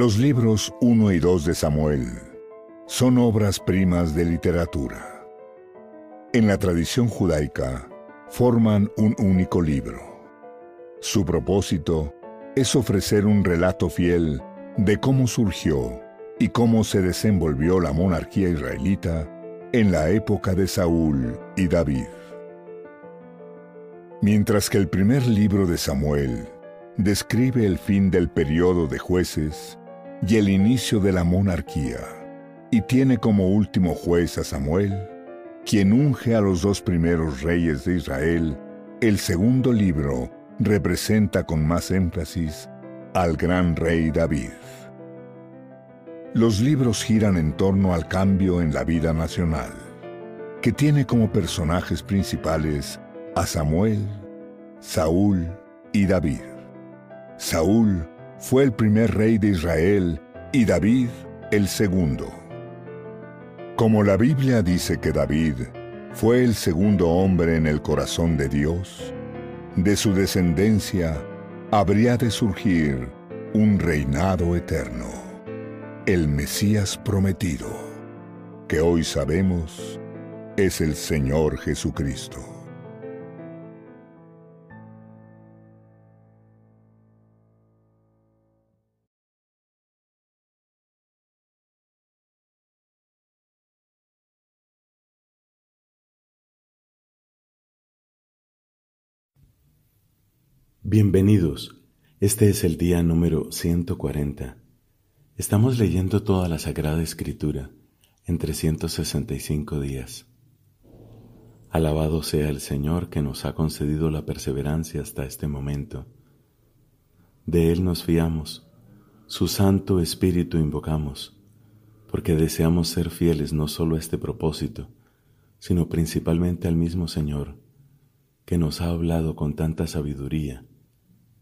Los libros 1 y 2 de Samuel son obras primas de literatura. En la tradición judaica, forman un único libro. Su propósito es ofrecer un relato fiel de cómo surgió y cómo se desenvolvió la monarquía israelita en la época de Saúl y David. Mientras que el primer libro de Samuel describe el fin del periodo de jueces y el inicio de la monarquía, y tiene como último juez a Samuel, quien unge a los dos primeros reyes de Israel, el segundo libro representa con más énfasis al gran rey David. Los libros giran en torno al cambio en la vida nacional, que tiene como personajes principales a Samuel, Saúl y David. Saúl fue el primer rey de Israel y David el segundo. Como la Biblia dice que David fue el segundo hombre en el corazón de Dios, de su descendencia habría de surgir un reinado eterno, el Mesías prometido, que hoy sabemos es el Señor Jesucristo. Bienvenidos. Este es el día número 140. Estamos leyendo toda la Sagrada Escritura en 365 días. Alabado sea el Señor que nos ha concedido la perseverancia hasta este momento. De Él nos fiamos, su Santo Espíritu invocamos, porque deseamos ser fieles no solo a este propósito, sino principalmente al mismo Señor, que nos ha hablado con tanta sabiduría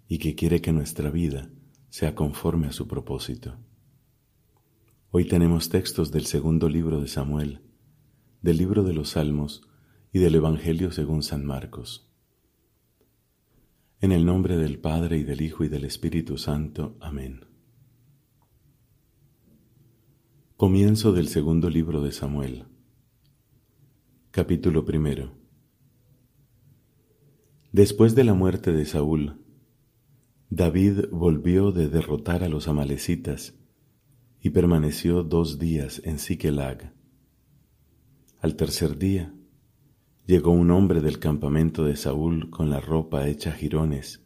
y que quiere que nuestra vida sea conforme a su propósito. Hoy tenemos textos del segundo libro de Samuel, del libro de los Salmos y del Evangelio según San Marcos. En el nombre del Padre y del Hijo y del Espíritu Santo. Amén. Comienzo del segundo libro de Samuel. Capítulo primero. Después de la muerte de Saúl, David volvió de derrotar a los amalecitas y permaneció dos días en Siquelag. Al tercer día llegó un hombre del campamento de Saúl con la ropa hecha jirones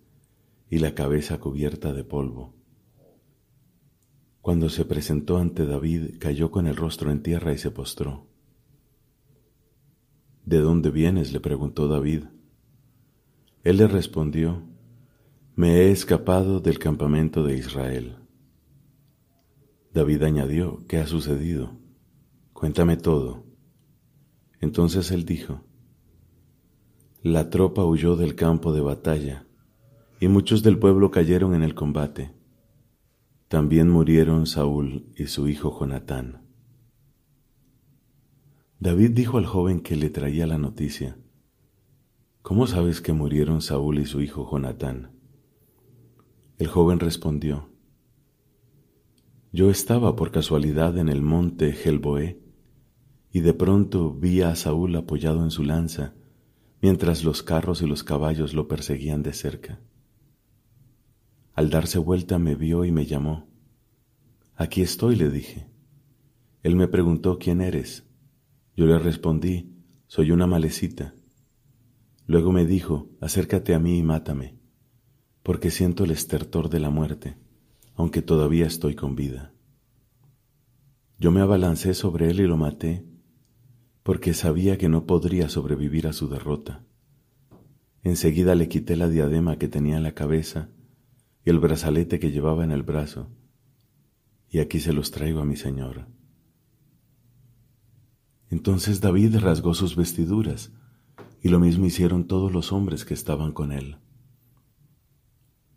y la cabeza cubierta de polvo. Cuando se presentó ante David, cayó con el rostro en tierra y se postró. ¿De dónde vienes? le preguntó David. Él le respondió, me he escapado del campamento de Israel. David añadió, ¿qué ha sucedido? Cuéntame todo. Entonces él dijo, la tropa huyó del campo de batalla, y muchos del pueblo cayeron en el combate. También murieron Saúl y su hijo Jonatán. David dijo al joven que le traía la noticia, ¿Cómo sabes que murieron Saúl y su hijo Jonatán? El joven respondió, Yo estaba por casualidad en el monte Gelboé, y de pronto vi a Saúl apoyado en su lanza, mientras los carros y los caballos lo perseguían de cerca. Al darse vuelta me vio y me llamó. Aquí estoy, le dije. Él me preguntó quién eres. Yo le respondí, soy una malecita. Luego me dijo, acércate a mí y mátame porque siento el estertor de la muerte, aunque todavía estoy con vida. Yo me abalancé sobre él y lo maté, porque sabía que no podría sobrevivir a su derrota. Enseguida le quité la diadema que tenía en la cabeza y el brazalete que llevaba en el brazo, y aquí se los traigo a mi señor. Entonces David rasgó sus vestiduras, y lo mismo hicieron todos los hombres que estaban con él.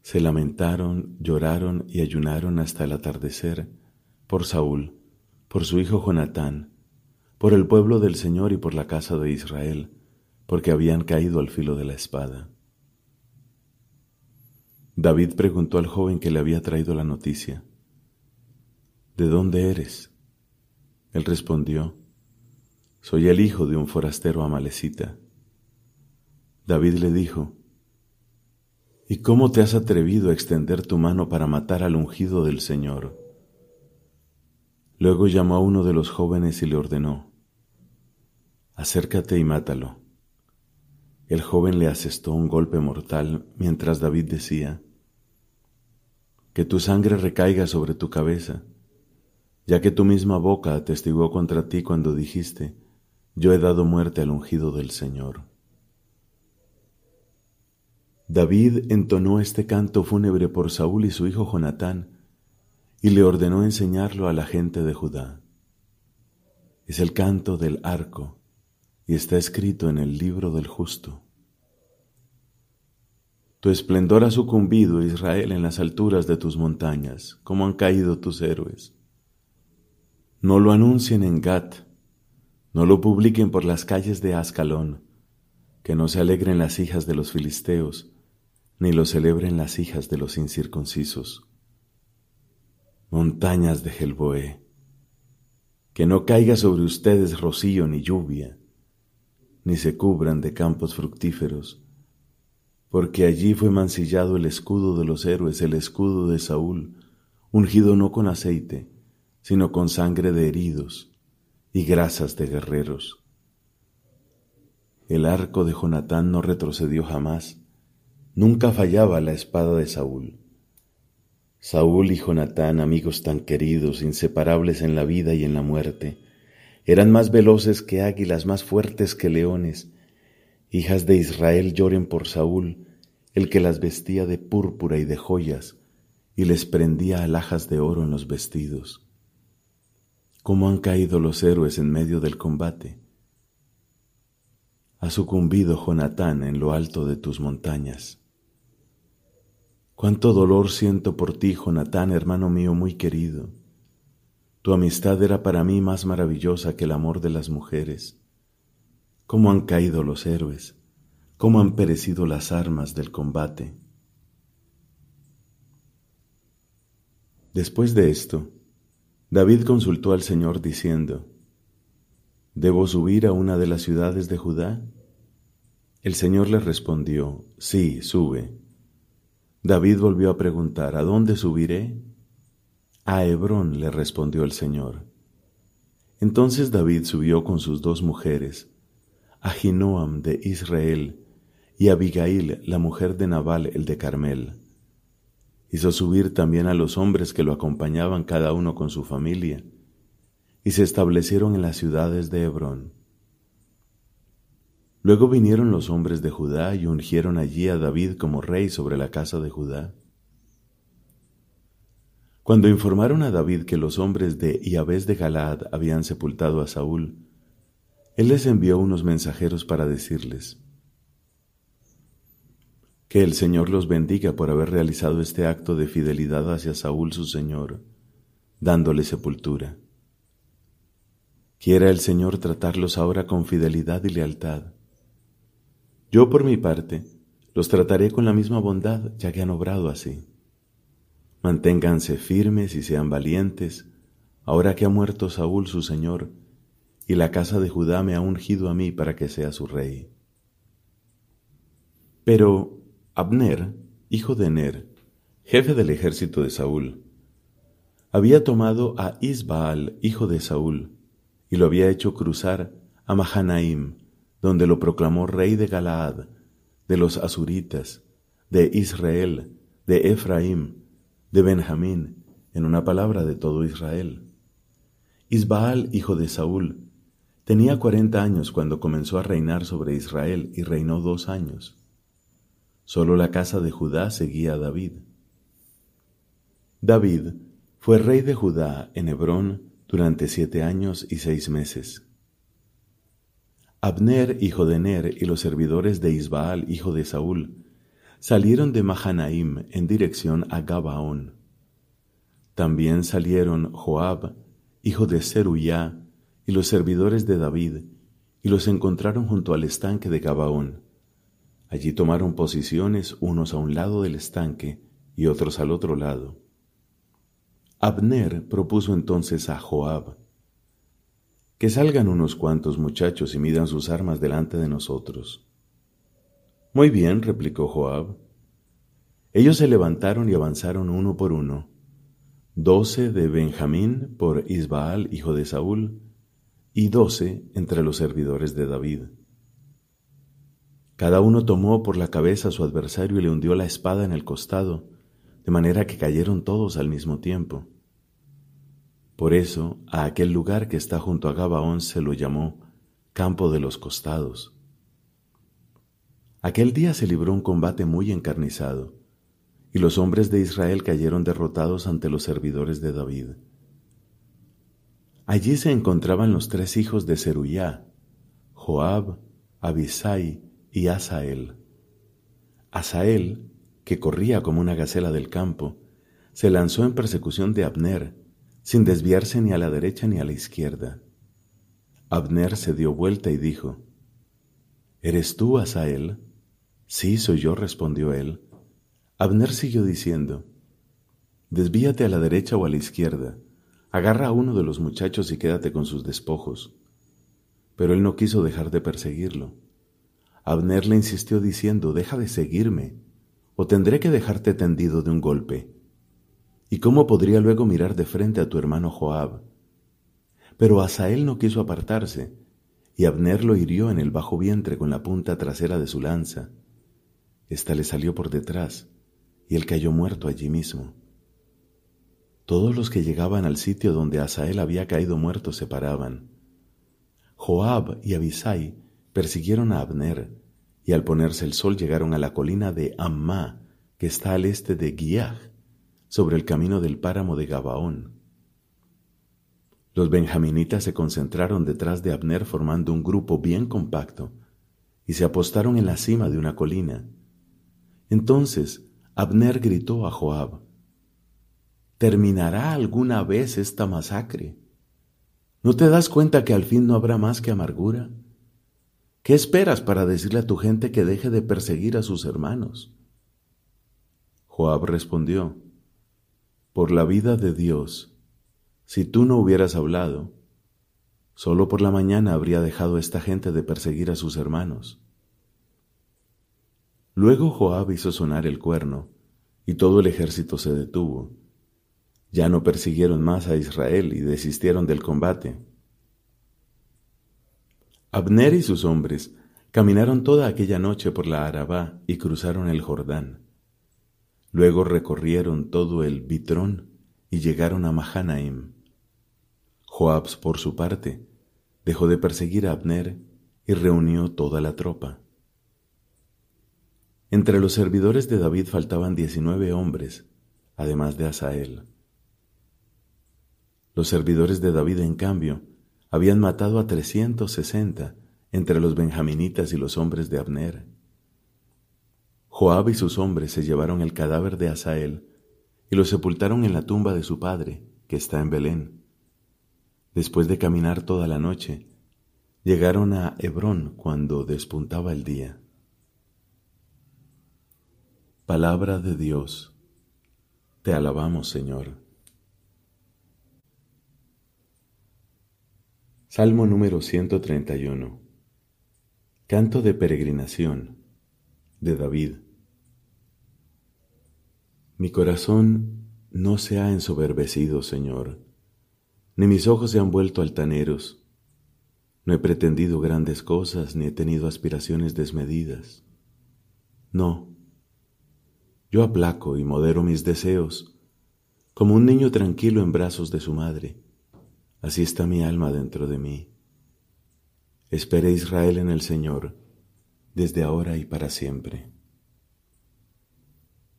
Se lamentaron, lloraron y ayunaron hasta el atardecer por Saúl, por su hijo Jonatán, por el pueblo del Señor y por la casa de Israel, porque habían caído al filo de la espada. David preguntó al joven que le había traído la noticia, ¿De dónde eres? Él respondió, Soy el hijo de un forastero amalecita. David le dijo, ¿Y cómo te has atrevido a extender tu mano para matar al ungido del Señor? Luego llamó a uno de los jóvenes y le ordenó, Acércate y mátalo. El joven le asestó un golpe mortal mientras David decía, Que tu sangre recaiga sobre tu cabeza ya que tu misma boca atestiguó contra ti cuando dijiste, yo he dado muerte al ungido del Señor. David entonó este canto fúnebre por Saúl y su hijo Jonatán, y le ordenó enseñarlo a la gente de Judá. Es el canto del arco, y está escrito en el libro del justo. Tu esplendor ha sucumbido, Israel, en las alturas de tus montañas, como han caído tus héroes. No lo anuncien en Gat, no lo publiquen por las calles de Ascalón, que no se alegren las hijas de los filisteos, ni lo celebren las hijas de los incircuncisos. Montañas de Gelboé, que no caiga sobre ustedes rocío ni lluvia, ni se cubran de campos fructíferos, porque allí fue mancillado el escudo de los héroes, el escudo de Saúl, ungido no con aceite, sino con sangre de heridos y grasas de guerreros. El arco de Jonatán no retrocedió jamás, nunca fallaba la espada de Saúl. Saúl y Jonatán, amigos tan queridos, inseparables en la vida y en la muerte, eran más veloces que águilas, más fuertes que leones. Hijas de Israel lloren por Saúl, el que las vestía de púrpura y de joyas, y les prendía alhajas de oro en los vestidos cómo han caído los héroes en medio del combate. Ha sucumbido Jonatán en lo alto de tus montañas. Cuánto dolor siento por ti, Jonatán, hermano mío muy querido. Tu amistad era para mí más maravillosa que el amor de las mujeres. Cómo han caído los héroes, cómo han perecido las armas del combate. Después de esto, David consultó al Señor diciendo, ¿Debo subir a una de las ciudades de Judá? El Señor le respondió, Sí, sube. David volvió a preguntar, ¿A dónde subiré? A Hebrón, le respondió el Señor. Entonces David subió con sus dos mujeres, Ahinoam de Israel y Abigail, la mujer de Nabal el de Carmel. Hizo subir también a los hombres que lo acompañaban cada uno con su familia, y se establecieron en las ciudades de Hebrón. Luego vinieron los hombres de Judá y ungieron allí a David como rey sobre la casa de Judá. Cuando informaron a David que los hombres de Iabés de Galaad habían sepultado a Saúl, él les envió unos mensajeros para decirles, que el Señor los bendiga por haber realizado este acto de fidelidad hacia Saúl su Señor, dándole sepultura. Quiera el Señor tratarlos ahora con fidelidad y lealtad. Yo por mi parte los trataré con la misma bondad, ya que han obrado así. Manténganse firmes y sean valientes, ahora que ha muerto Saúl su Señor, y la casa de Judá me ha ungido a mí para que sea su rey. Pero Abner, hijo de Ner, jefe del ejército de Saúl, había tomado a Isbaal, hijo de Saúl, y lo había hecho cruzar a Mahanaim, donde lo proclamó rey de Galaad, de los Asuritas, de Israel, de Efraim, de Benjamín, en una palabra de todo Israel. Isbaal, hijo de Saúl, tenía cuarenta años cuando comenzó a reinar sobre Israel y reinó dos años. Solo la casa de Judá seguía a David. David fue rey de Judá en Hebrón durante siete años y seis meses. Abner, hijo de Ner, y los servidores de Isbaal, hijo de Saúl, salieron de Mahanaim en dirección a Gabaón. También salieron Joab, hijo de Zeruyá, y los servidores de David, y los encontraron junto al estanque de Gabaón. Allí tomaron posiciones unos a un lado del estanque y otros al otro lado. Abner propuso entonces a Joab, que salgan unos cuantos muchachos y midan sus armas delante de nosotros. Muy bien, replicó Joab. Ellos se levantaron y avanzaron uno por uno, doce de Benjamín por Isbaal, hijo de Saúl, y doce entre los servidores de David. Cada uno tomó por la cabeza a su adversario y le hundió la espada en el costado, de manera que cayeron todos al mismo tiempo. Por eso a aquel lugar que está junto a Gabaón se lo llamó Campo de los Costados. Aquel día se libró un combate muy encarnizado, y los hombres de Israel cayeron derrotados ante los servidores de David. Allí se encontraban los tres hijos de Zeruyá, Joab, Abisai y Asael. Asael, que corría como una gacela del campo, se lanzó en persecución de Abner, sin desviarse ni a la derecha ni a la izquierda. Abner se dio vuelta y dijo, ¿Eres tú, Asael? Sí, soy yo, respondió él. Abner siguió diciendo, Desvíate a la derecha o a la izquierda, agarra a uno de los muchachos y quédate con sus despojos. Pero él no quiso dejar de perseguirlo. Abner le insistió diciendo, Deja de seguirme, o tendré que dejarte tendido de un golpe. ¿Y cómo podría luego mirar de frente a tu hermano Joab? Pero Asael no quiso apartarse, y Abner lo hirió en el bajo vientre con la punta trasera de su lanza. Esta le salió por detrás, y él cayó muerto allí mismo. Todos los que llegaban al sitio donde Asael había caído muerto se paraban. Joab y Abisai persiguieron a Abner, y al ponerse el sol llegaron a la colina de Ammá, que está al este de Giach, sobre el camino del páramo de Gabaón. Los benjaminitas se concentraron detrás de Abner formando un grupo bien compacto y se apostaron en la cima de una colina. Entonces Abner gritó a Joab, ¿Terminará alguna vez esta masacre? ¿No te das cuenta que al fin no habrá más que amargura? ¿Qué esperas para decirle a tu gente que deje de perseguir a sus hermanos? Joab respondió, por la vida de Dios, si tú no hubieras hablado, solo por la mañana habría dejado esta gente de perseguir a sus hermanos. Luego Joab hizo sonar el cuerno, y todo el ejército se detuvo. Ya no persiguieron más a Israel y desistieron del combate. Abner y sus hombres caminaron toda aquella noche por la Arabá y cruzaron el Jordán. Luego recorrieron todo el Bitrón y llegaron a Mahanaim. Joab, por su parte, dejó de perseguir a Abner y reunió toda la tropa. Entre los servidores de David faltaban diecinueve hombres, además de Asael. Los servidores de David, en cambio, habían matado a trescientos sesenta entre los benjaminitas y los hombres de Abner. Joab y sus hombres se llevaron el cadáver de Asael y lo sepultaron en la tumba de su padre, que está en Belén. Después de caminar toda la noche, llegaron a Hebrón cuando despuntaba el día. Palabra de Dios. Te alabamos, Señor. Salmo número 131. Canto de peregrinación de David. Mi corazón no se ha ensoberbecido, Señor, ni mis ojos se han vuelto altaneros. No he pretendido grandes cosas, ni he tenido aspiraciones desmedidas. No, yo aplaco y modero mis deseos, como un niño tranquilo en brazos de su madre. Así está mi alma dentro de mí. Espere Israel en el Señor, desde ahora y para siempre.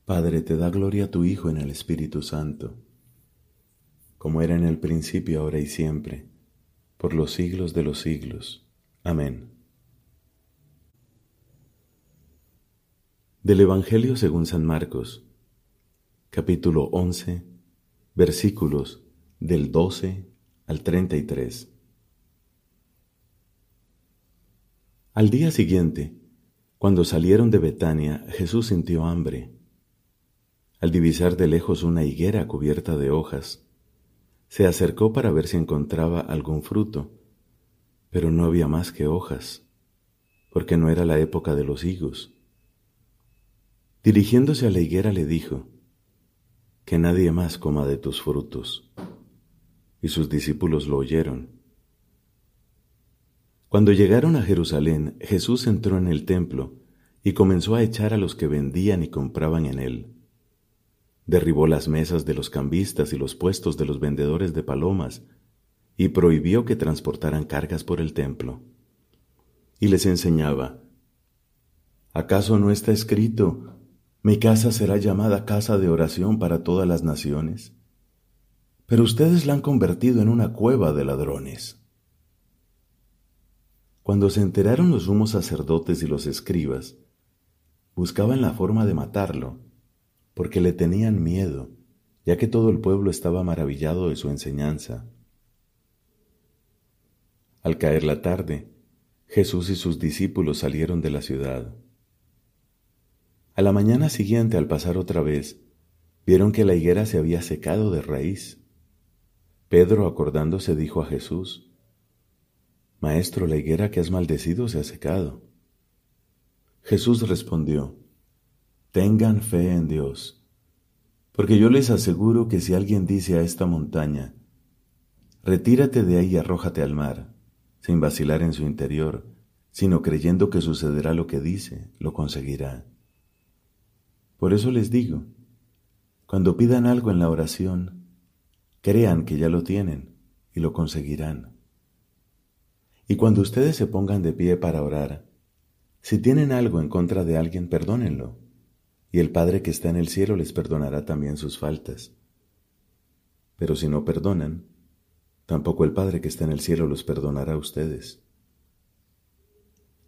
Padre, te da gloria a tu Hijo en el Espíritu Santo, como era en el principio, ahora y siempre, por los siglos de los siglos. Amén. Del Evangelio según San Marcos, capítulo 11, versículos del 12 al 33. Al día siguiente, cuando salieron de Betania, Jesús sintió hambre. Al divisar de lejos una higuera cubierta de hojas, Se acercó para ver si encontraba algún fruto, pero no había más que hojas, porque no era la época de los higos. Dirigiéndose a la higuera le dijo, Que nadie más coma de tus frutos. Y sus discípulos lo oyeron. Cuando llegaron a Jerusalén, Jesús entró en el templo y comenzó a echar a los que vendían y compraban en él. Derribó las mesas de los cambistas y los puestos de los vendedores de palomas y prohibió que transportaran cargas por el templo. Y les enseñaba, ¿acaso no está escrito, mi casa será llamada casa de oración para todas las naciones? Pero ustedes la han convertido en una cueva de ladrones. Cuando se enteraron los sumos sacerdotes y los escribas, buscaban la forma de matarlo, porque le tenían miedo, ya que todo el pueblo estaba maravillado de su enseñanza. Al caer la tarde, Jesús y sus discípulos salieron de la ciudad. A la mañana siguiente, al pasar otra vez, vieron que la higuera se había secado de raíz. Pedro, acordándose, dijo a Jesús, Maestro, la higuera que has maldecido se ha secado. Jesús respondió, Tengan fe en Dios, porque yo les aseguro que si alguien dice a esta montaña, Retírate de ahí y arrójate al mar, sin vacilar en su interior, sino creyendo que sucederá lo que dice, lo conseguirá. Por eso les digo, cuando pidan algo en la oración, crean que ya lo tienen y lo conseguirán. Y cuando ustedes se pongan de pie para orar, si tienen algo en contra de alguien, perdónenlo, y el Padre que está en el cielo les perdonará también sus faltas. Pero si no perdonan, tampoco el Padre que está en el cielo los perdonará a ustedes.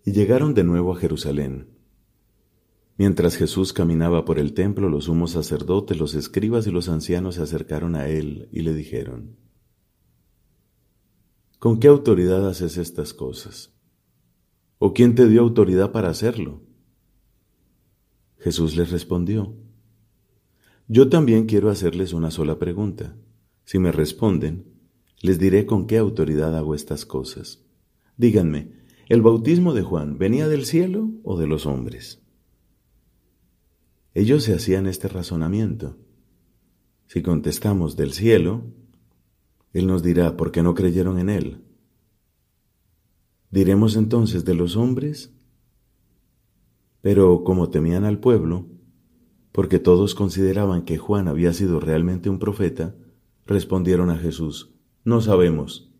Y llegaron de nuevo a Jerusalén. Mientras Jesús caminaba por el templo, los sumos sacerdotes, los escribas y los ancianos se acercaron a él y le dijeron, ¿Con qué autoridad haces estas cosas? ¿O quién te dio autoridad para hacerlo? Jesús les respondió, Yo también quiero hacerles una sola pregunta. Si me responden, les diré con qué autoridad hago estas cosas. Díganme, ¿el bautismo de Juan venía del cielo o de los hombres? Ellos se hacían este razonamiento. Si contestamos del cielo, él nos dirá, ¿por qué no creyeron en Él? Diremos entonces de los hombres, pero como temían al pueblo, porque todos consideraban que Juan había sido realmente un profeta, respondieron a Jesús, no sabemos.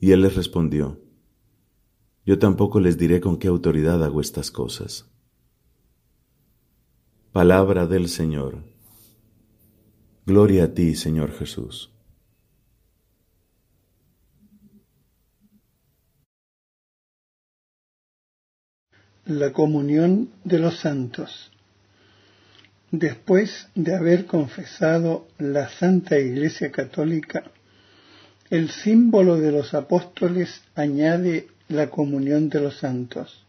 Y él les respondió, yo tampoco les diré con qué autoridad hago estas cosas. Palabra del Señor. Gloria a ti, Señor Jesús. La comunión de los santos. Después de haber confesado la Santa Iglesia Católica, el símbolo de los apóstoles añade la comunión de los santos.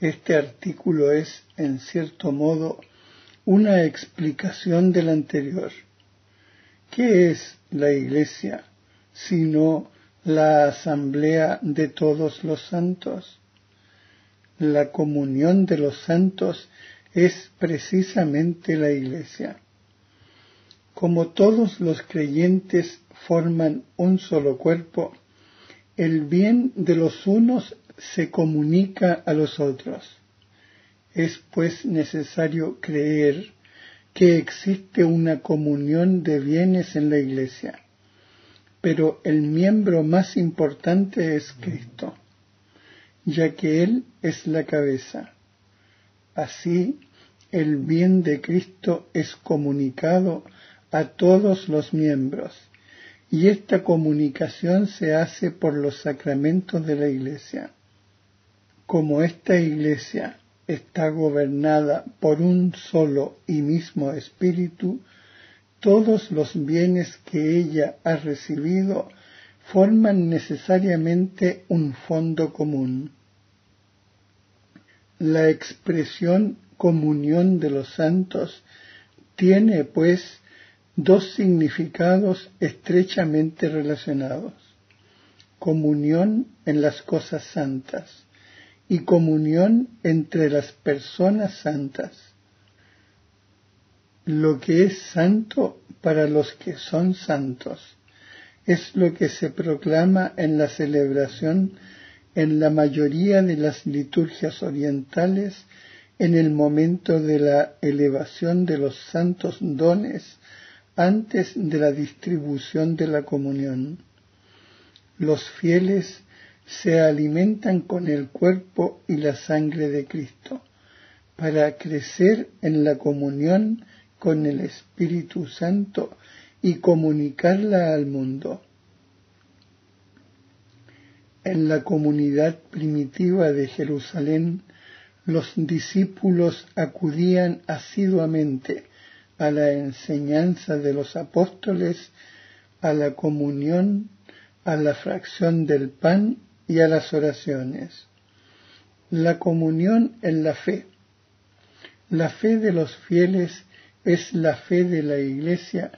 Este artículo es, en cierto modo, una explicación del anterior. ¿Qué es la Iglesia sino la asamblea de todos los santos? La comunión de los santos es precisamente la Iglesia. Como todos los creyentes forman un solo cuerpo, el bien de los unos se comunica a los otros. Es pues necesario creer que existe una comunión de bienes en la Iglesia, pero el miembro más importante es Cristo ya que Él es la cabeza. Así, el bien de Cristo es comunicado a todos los miembros, y esta comunicación se hace por los sacramentos de la Iglesia. Como esta Iglesia está gobernada por un solo y mismo Espíritu, todos los bienes que ella ha recibido forman necesariamente un fondo común. La expresión comunión de los santos tiene, pues, dos significados estrechamente relacionados, comunión en las cosas santas y comunión entre las personas santas. Lo que es santo para los que son santos es lo que se proclama en la celebración en la mayoría de las liturgias orientales en el momento de la elevación de los santos dones antes de la distribución de la comunión. Los fieles se alimentan con el cuerpo y la sangre de Cristo para crecer en la comunión con el Espíritu Santo y comunicarla al mundo. En la comunidad primitiva de Jerusalén, los discípulos acudían asiduamente a la enseñanza de los apóstoles, a la comunión, a la fracción del pan y a las oraciones. La comunión en la fe. La fe de los fieles es la fe de la Iglesia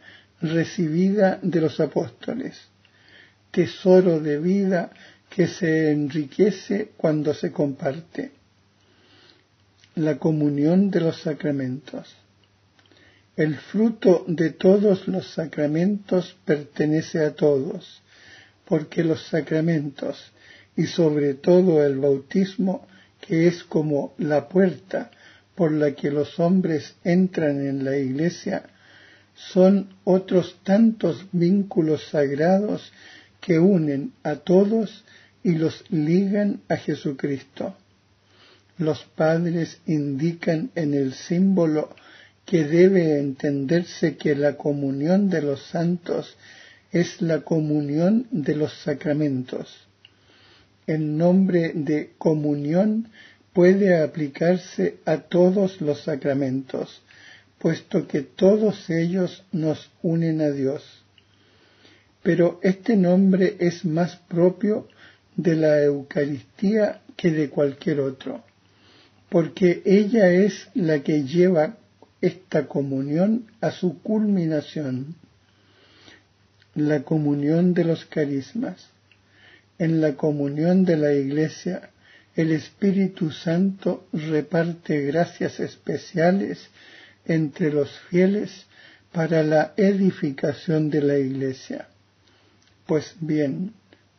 recibida de los apóstoles, tesoro de vida que se enriquece cuando se comparte. La comunión de los sacramentos. El fruto de todos los sacramentos pertenece a todos, porque los sacramentos, y sobre todo el bautismo, que es como la puerta por la que los hombres entran en la iglesia, son otros tantos vínculos sagrados que unen a todos y los ligan a Jesucristo. Los padres indican en el símbolo que debe entenderse que la comunión de los santos es la comunión de los sacramentos. El nombre de comunión puede aplicarse a todos los sacramentos, puesto que todos ellos nos unen a Dios. Pero este nombre es más propio de la Eucaristía que de cualquier otro, porque ella es la que lleva esta comunión a su culminación, la comunión de los carismas. En la comunión de la Iglesia, el Espíritu Santo reparte gracias especiales entre los fieles para la edificación de la iglesia. Pues bien,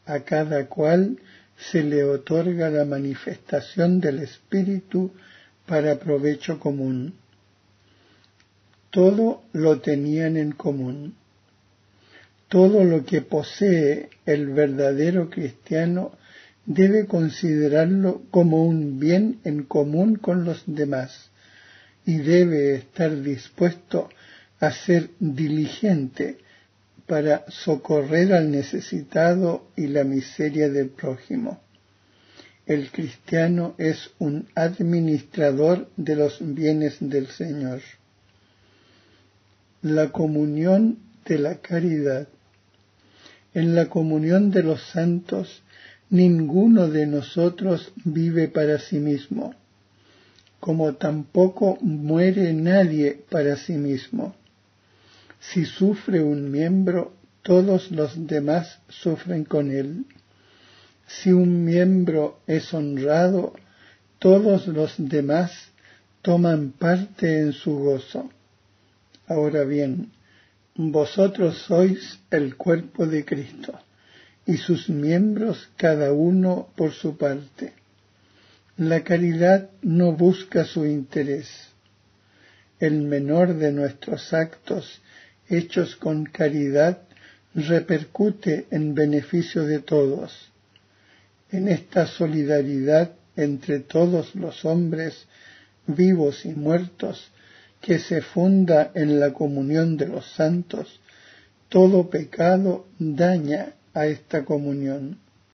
a cada cual se le otorga la manifestación del Espíritu para provecho común. Todo lo tenían en común. Todo lo que posee el verdadero cristiano debe considerarlo como un bien en común con los demás y debe estar dispuesto a ser diligente para socorrer al necesitado y la miseria del prójimo. El cristiano es un administrador de los bienes del Señor. La comunión de la caridad. En la comunión de los santos, ninguno de nosotros vive para sí mismo como tampoco muere nadie para sí mismo. Si sufre un miembro, todos los demás sufren con él. Si un miembro es honrado, todos los demás toman parte en su gozo. Ahora bien, vosotros sois el cuerpo de Cristo, y sus miembros cada uno por su parte. La caridad no busca su interés. El menor de nuestros actos hechos con caridad repercute en beneficio de todos. En esta solidaridad entre todos los hombres, vivos y muertos, que se funda en la comunión de los santos, todo pecado daña a esta comunión